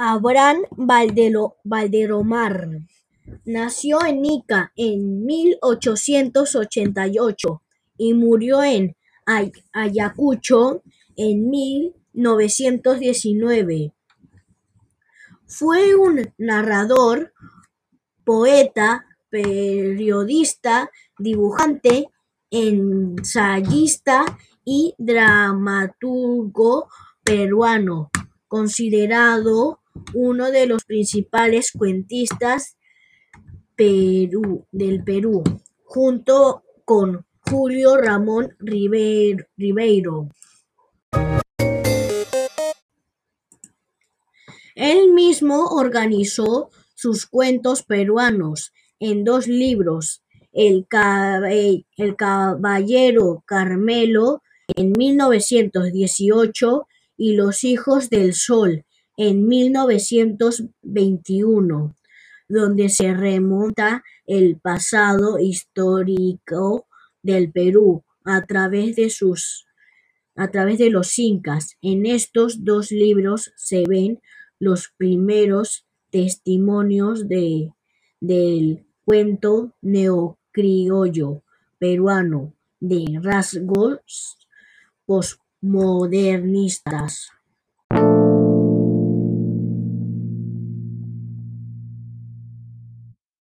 Abraham Valdelomar nació en Ica en mil ochocientos ochenta y ocho y murió en Ayacucho en mil novecientos diecinueve. Fue un narrador, poeta, periodista, dibujante, ensayista y dramaturgo peruano, considerado uno de los principales cuentistas del Perú, junto con Julio Ramón Ribeiro. Él mismo organizó sus cuentos peruanos en dos libros: "El caballero Carmelo" en mil novecientos dieciocho y "Los hijos del sol" en mil novecientos veintiuno, donde se remonta el pasado histórico del Perú a través de los incas. En estos dos libros se ven los primeros testimonios del cuento neocriollo peruano, de rasgos posmodernistas.